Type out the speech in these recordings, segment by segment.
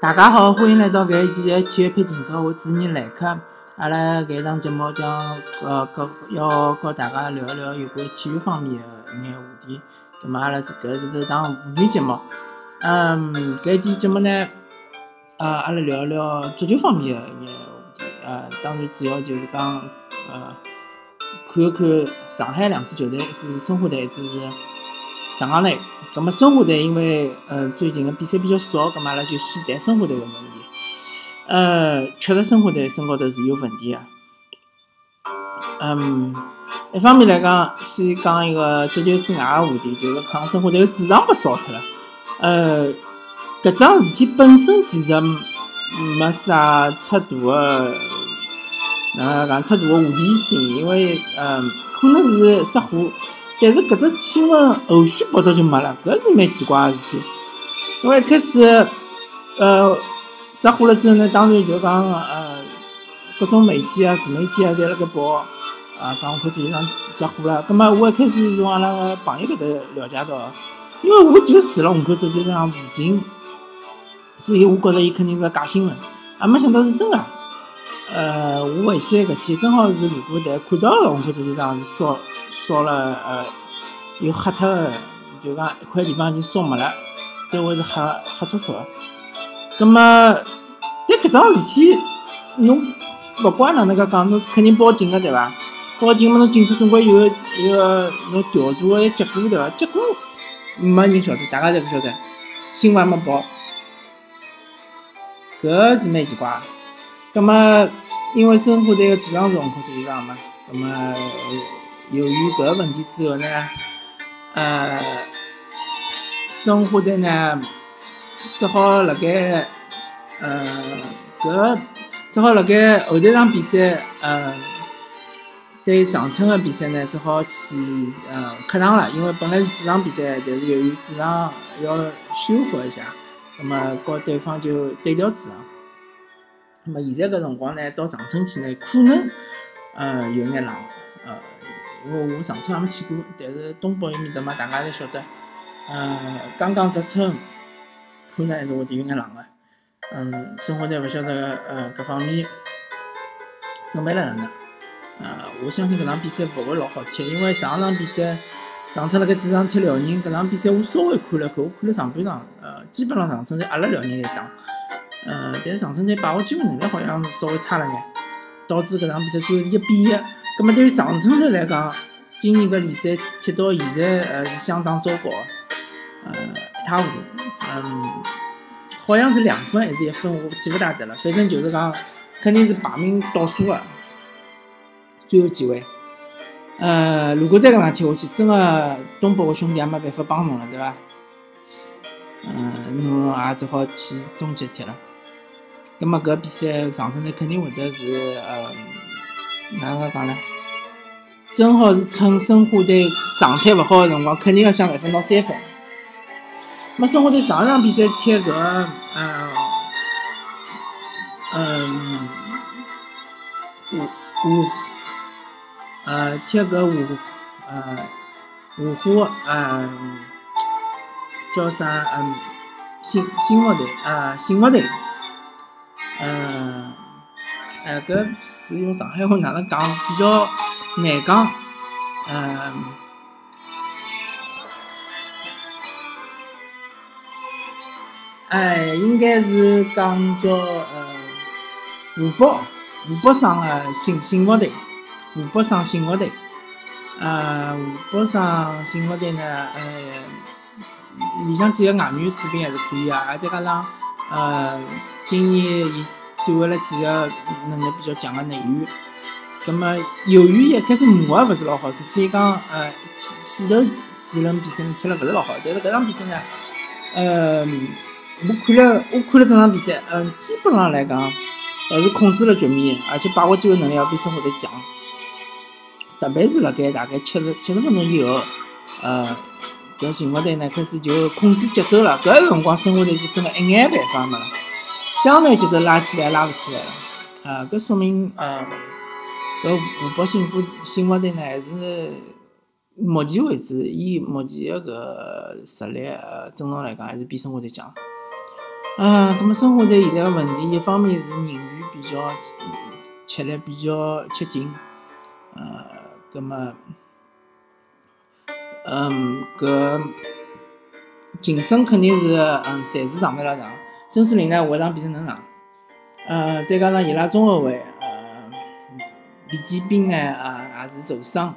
大家好，欢迎来到搿一期的体育配情操，我主持人来客。阿拉搿一档节目将呃，跟要和大家聊一聊有关体育方面的一眼话题。葛末阿拉是搿是一档妇女节目。嗯，搿一期节目呢，呃，阿拉聊一聊足球方面的一眼话题。呃，当然主要就是讲呃，看一看上海两支球队，一支是申花队，一支是上下来。葛末申花队因为呃最近个比赛比较少，葛末阿拉就先谈申花队个问题。呃，确实申花队身高头是有问题个。嗯，一方面来讲，先讲一个足球之外个话题，就是讲申花队个主场被烧脱了。呃，搿桩事体本身其实没啥太大个，哪能讲太大个话题性，因为嗯，可能是失火，但是搿只新闻后续报道就没了，搿是蛮奇怪个事体。因为一开始，呃，失火了之后呢，当然就讲呃，各种媒体啊、自媒体啊，侪辣盖报，啊，讲红球场失火了。葛末我一开始是从阿拉个朋友搿搭了解到，因为我就住辣虹口足球场附近，所以我觉着伊肯定是假新闻，也没想到是真个。呃，我回去搿天正好是路过台，看到了虹口足球场是烧烧了，呃，有黑脱个，就讲一块地方已经烧没了，周围是黑黑戳戳个。葛末，但搿桩事体，侬勿管哪能介讲，侬肯定报警个对伐？报警嘛，侬警察总归有一个侬调查个结果对伐？结果没人晓得，大家侪勿晓得，新闻也没报，搿是蛮奇怪。葛末，因为申花队个主场是虹口足球场嘛，葛末由于搿个问题之后呢，呃，申花队呢只好辣盖，呃，搿只好辣盖后头场比赛，呃，对长春个比赛呢，只好去呃客场了，因为本来是主场比赛，但是由于主场要修复一下，葛末和对方就对调主场。那么现在搿辰光呢，到长春去呢，可能呃有眼冷，呃，因为我长春也没去过，但是东北埃面搭嘛，大家侪晓得，呃，刚刚入春，可能还是会得有眼冷个。嗯，申花队勿晓得呃搿方面准备了哪能，呃，我相信搿场比赛勿会老好踢，因为上场比赛长春辣盖主场踢辽宁，搿场比赛我稍微看了看，我看了上半场，呃，基本上长春在压了辽宁在打。呃，但是长春队把握机会能力好像是稍微差了眼，导致搿场比赛最后一比一。葛末对于长春队来讲，今年搿联赛踢到现在呃是相当糟糕，呃一塌糊涂。嗯，好像是两分还是一分，我记勿大得了。反正就是讲，肯定是排名倒数的，最后几位。呃，如果再搿能踢下去，真个东北个兄弟也没办法帮侬了，对伐？嗯，侬也只好去终结踢了。葛末搿比赛长春队肯定会得是呃，哪能讲呢？正好是趁申花队状态勿好的辰光，肯定要想办法拿三分。么申花队上一场比赛踢搿嗯嗯五五呃踢搿五呃五虎嗯叫啥嗯新新福队啊新福队。嗯，哎，搿是用上海话哪能讲比较难讲，嗯，哎，应该是讲叫呃湖北湖北省个新新福队，湖北省新福队，呃，湖北省新福队呢，呃，里向几个外援水平还是可以啊，而再加上呃。今年伊转会了几个能力比较强的内援，葛末由于一开始磨也勿是老好，所以讲呃前头几轮比赛踢了勿是老好，但是搿场比赛呢，呃我看了我看了整场比赛，嗯基本上来讲还是控制了局面，而且把握机会能力要比申花队强，特别是辣盖大概七十七十分钟以后，呃搿申花队呢开始就控制节奏了，搿个辰光生活队就真个一眼办法没了。相反节奏拉起来拉勿起来了，啊，搿说明呃，搿湖北幸福幸福队呢还是目前为止以目前个搿实力，呃，正常来讲还是比生活队强。啊，葛么生活队现在个问题，一方面是人员比较吃力，比较吃紧，呃，葛么，嗯，搿竞争肯定是嗯暂时上勿了场，孙思林呢下场比赛能上，呃，再加上伊拉中后卫呃李建斌呢啊也是受伤，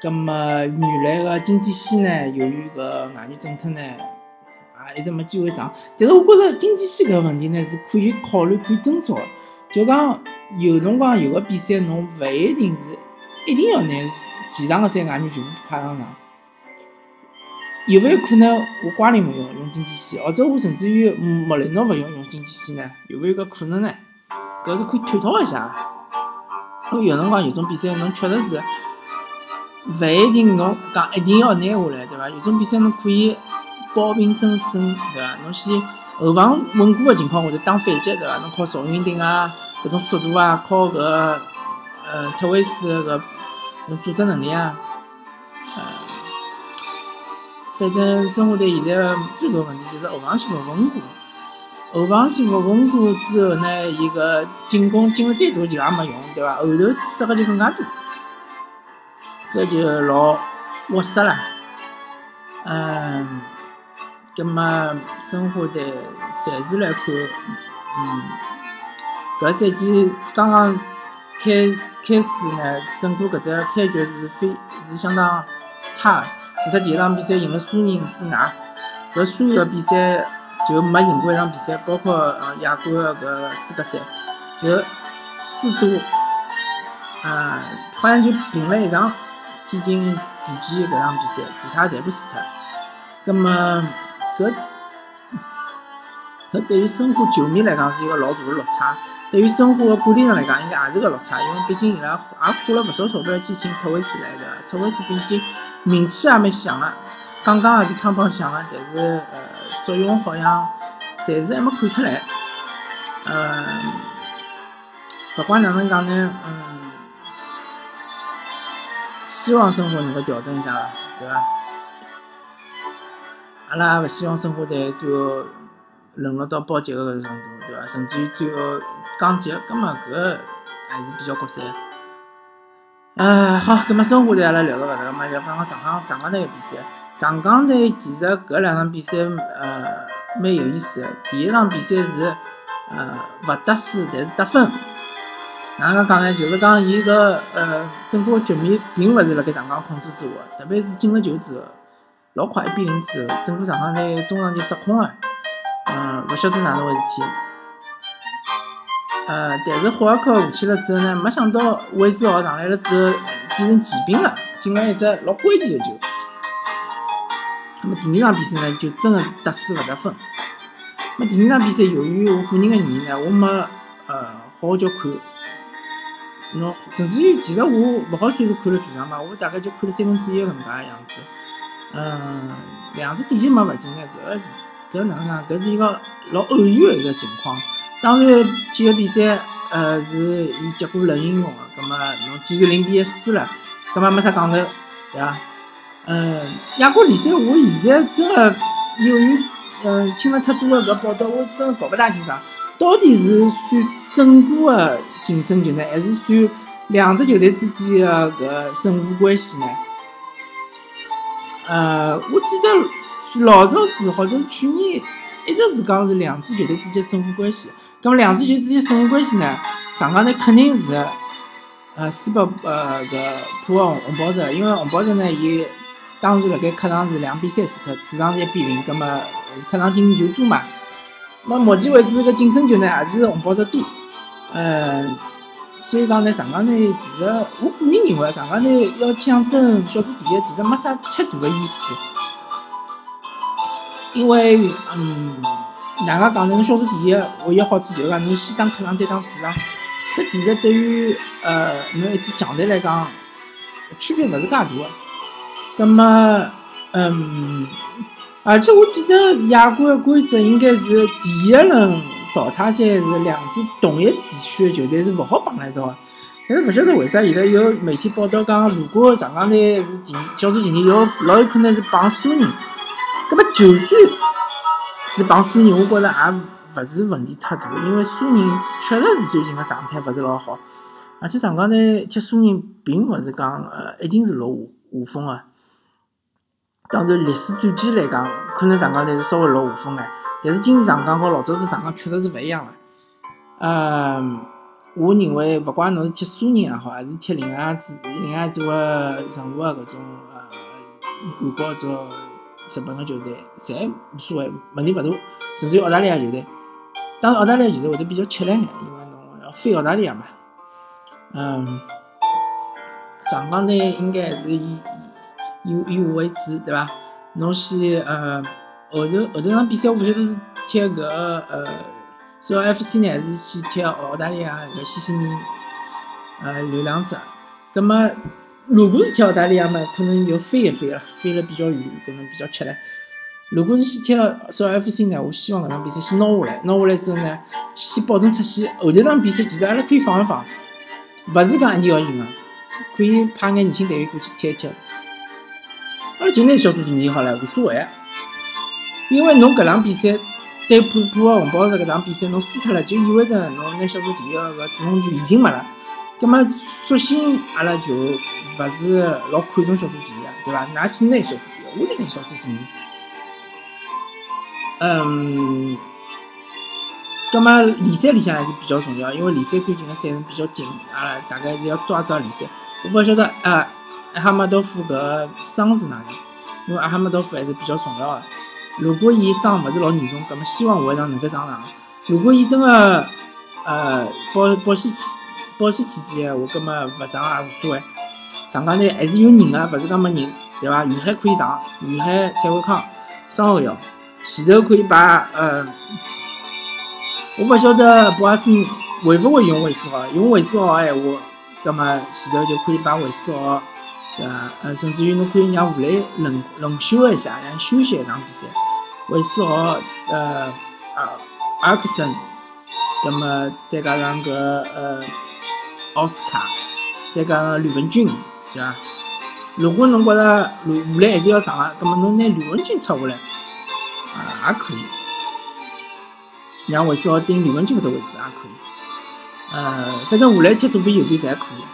葛么原来个金基希呢由于搿外援政策呢。一直没机会上，但是我觉着经济系搿问题呢是可以考虑、可以斟酌。就讲有辰光有个比赛，侬勿一定是一定要拿前场个三个外援全部派上场。有勿有可能我瓜林勿用用经济系，或者我甚至于莫雷诺勿用用经济系呢？有勿有个可能呢？搿是可以探讨一下。因为有辰光有种比赛侬确实是勿一定侬讲一定要拿下来，对伐？有种比赛侬可以。保平争胜，对伐？侬先后防稳固个情况下头打反击，对伐？侬靠赵云霆啊，搿种速度啊，靠搿呃特维斯个搿组织能力啊，反正申花队现在最大问题就是后防线勿稳固。后防线勿稳固之后呢，伊个进攻进了再多球也没用，对伐？后头失个就更加多，搿就老窝塞了，嗯。葛么，申花队暂时来看，嗯，搿赛季刚刚开开始呢，整个搿只开局是非是相当差。除特第一场比赛赢了苏宁之外，搿所有比赛就没赢过一场比赛，包括呃亚冠个搿资格赛，就输多，啊，好像就平了一场天津权健搿场比赛，其他全部输脱。葛么？搿搿对于申花球迷来讲是一个老大的落差，对于申花的管理层来讲应该也是个落差，因为毕竟伊拉也花了勿少钞票去请特维斯来的，特维斯毕竟名气也蛮响的，讲讲也是胖胖响的，但是呃作用好像暂时还没看出来，呃，不管哪能讲呢，嗯，希望申花能够调整一下，对伐？阿拉也勿希望申花队最后沦落到保级个搿程度，对伐？甚至于最后降级，葛末搿还是比较国三。啊，好，葛末申花队阿拉聊到搿搭，嘛就讲讲上港上港队个比赛。上港队其实搿两场比赛呃蛮有意思个。第一场比赛是呃勿得输，但是得分。哪能讲呢？就是讲伊搿呃整个局面并勿是辣盖上港控制之下，特别是进了球之后。老快一比零之后，整个上港队中场就失控了，嗯，勿晓得哪能回事体。呃，但是霍尔克下去了之后呢，没想到韦斯豪上来了之后变成骑兵了，进了一只老关键的球。那么第二场比赛呢，就真的是得输勿得分。那第二场比赛由于我个人的原因呢，我没呃好好叫看，侬，甚至于其实我勿好算是看了全场嘛，我大概就看了三分之一搿能介样子。嗯，两只点球没勿进呢，搿个是搿哪能讲？搿是一个老偶然的一个情况。当然，体育比赛呃是以结果论英雄的，葛末侬既然零比一输了，葛末没啥讲头，对伐？嗯，亚冠联赛我现在真的由于嗯听了太多的搿报道，我真的搞勿大清爽，到底是算整个的竞争球呢，还是算两只球队之间的搿胜负关系呢？呃，我记得老早子或者去年一直是讲是两支球队之间胜负关系。那么两支球队之间胜负关系呢，上港呢肯定是呃输拨呃个浦和红宝石，因为红宝石呢伊当时辣盖客场是两比三输出，主场是一比零，葛么客场进球多嘛。那目前为止个净胜球呢还是红宝石多，呃。所以讲呢，上港队其实我个人认为，上港队要抢争小组第一，其实没啥太大的意思。因为，嗯，哪能讲呢？侬小组第一，我有好处就是讲，侬先打客场再打主场，搿其实对于呃侬一支强队来讲，区别勿是介大的。葛么，嗯，而且我记得亚冠的规则应该是第一轮。淘汰赛是两支同一地区的球队是勿好碰一道，但是勿晓得为啥现在有媒体报道讲，如果上港队是第小组第二，有老有可能是碰苏宁。那么就算是帮苏宁，我觉着也勿是问题太大，因为苏宁确实是最近个状态勿是老好，而且上港呢踢苏宁并勿是讲呃一定是落下下风个。当然历史战绩来讲，可能上港队是稍微落下风眼，但是今年上港和老早子上港确实是勿一样个。嗯，我认为勿管侬是踢苏宁也好，还是踢另外组另外组个任何个搿种呃韩国做日本个球队，侪无所谓，问题勿大。甚至于澳大利亚球队，当然澳大利亚球队会得比较吃力眼，因为侬要飞澳大利亚嘛。嗯，上港队应该还是以。以以我为主，对伐？侬先呃后头后头场比赛我勿晓得是踢搿呃是 FC 呢，还是去踢澳大利亚搿西悉尼呃流浪者。葛末如果是踢澳大利亚嘛，可能要飞一飞了，飞了比较远，可能比较吃力。如果是先踢是 FC 呢，我希望搿场比赛先拿下来，拿下来之后呢，先保证出线。后头场比赛其实阿拉可以放一放，勿是讲一定要赢个，可以派眼年轻队员过去踢一踢。阿拉就拿小组第二好了，无所谓。因为侬搿场比赛对浦浦和红宝石搿场比赛侬输脱了，就意味着侬拿小组第一个主动权已经没了。葛末索性阿拉就勿是老看重小组第二，对伐？㑚去拿小组第二，我就拿小组第二。嗯，葛末联赛里向还是比较重要，因为联赛最近个赛程比较紧，阿拉大概是要抓抓联赛。我勿晓得啊。阿哈马多夫搿伤是哪能？因为阿哈马多夫还是比较重要个。如果伊伤勿是老严重，葛末希望下一场能够上场。如果伊真个呃保保险起保险起见个话，葛末勿上也无所谓。上港队还是有人个，勿是讲没人，对伐？云海可以上，云海、蔡伟康双后腰，前头可以把呃，我勿晓得博阿斯会勿会用韦斯豪，用韦斯豪闲话，葛末前头就可以把韦斯豪。对伐？呃，甚至于侬可以让吴磊轮轮休一下，让休息一场比赛。韦斯豪，呃，阿阿克森，那么再加上搿呃奥斯卡，再加上吕文君，对伐？如果侬觉着吴吴磊还是要上个，那么侬拿吕文君撤下来，啊，也可以。让韦斯豪顶吕文君搿只位置也可以。呃，反正吴磊踢左边右边侪可以。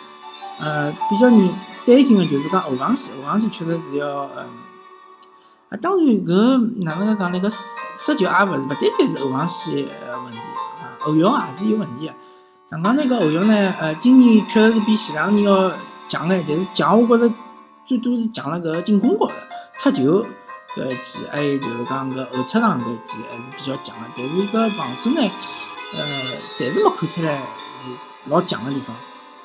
呃，比较你。担心的就是讲后防线，后防线确实是要，嗯，啊，当然搿哪能个讲呢？搿失失球也勿是勿单单是后防线呃问题啊，后腰也是有问题个。上港那个后腰呢，呃，今年确实是比前两年要强眼，但是强我觉着最多是强了搿进攻高头，出球搿一记，还有就是讲搿后出场搿一记还是比较强个，但是搿防守呢，呃，暂时没看出来老强个地方。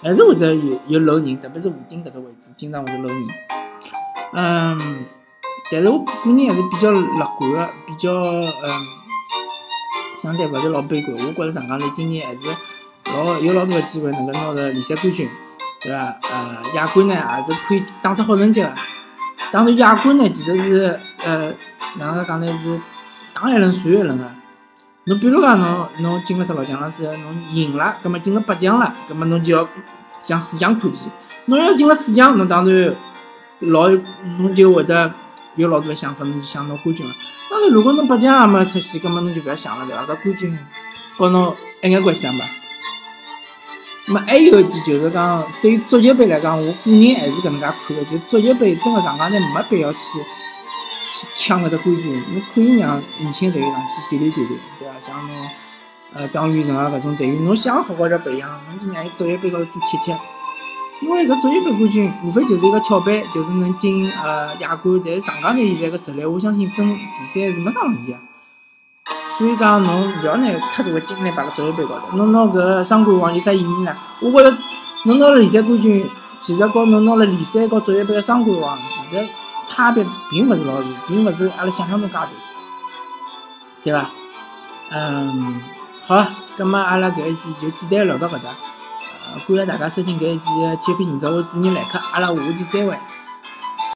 还是会得有有漏人，特别是弧顶搿只位置，经常会得漏人。嗯，但是我个人还是比较乐观个，比较嗯，相对勿是老悲观。我觉着上港队今年还是老有老多个机会能够拿到联赛冠军，对伐？呃，亚冠呢也是可以打出好成绩个。当然，亚冠呢其实是呃，哪能讲呢？是打一轮算一轮个。侬比如讲，侬侬进了十六强了之后，侬赢了，葛末进了八强了，葛末侬就要向四强看齐。侬要进了四强，侬当然老侬就会得有老多个想法，侬就想拿冠军了。当然，如果侬八强也没出现，葛末侬就勿要想了，对伐？搿冠军和侬一眼关系也没。那么还有一点就是讲，对于足协杯来讲，我个人还是搿能介看个，就足协杯真个上港队没必要去。去抢搿只冠军，侬可以让年轻队员上去锻炼锻炼，对伐？像侬呃张雨晨啊搿种队员，侬想好好点培养，侬就让伊足协杯高头多踢踢。因为搿足协杯冠军无非就是一个跳板，就是能进呃亚冠。但是上港队现在个实力，我相信争前三是没啥问题个。所以讲侬勿要拿太大个精力摆辣足协杯高头，侬拿搿双冠王有啥意义呢？我觉着侬拿了联赛冠军，其实和侬拿了联赛和足协杯个双冠王，其实。差别并勿是老大，并勿是阿拉想象中介大，对伐？嗯，好，葛末阿拉搿一期就简单聊到搿搭，感谢大家收听搿一期的体育频道，我主持人来客，阿拉下期再会。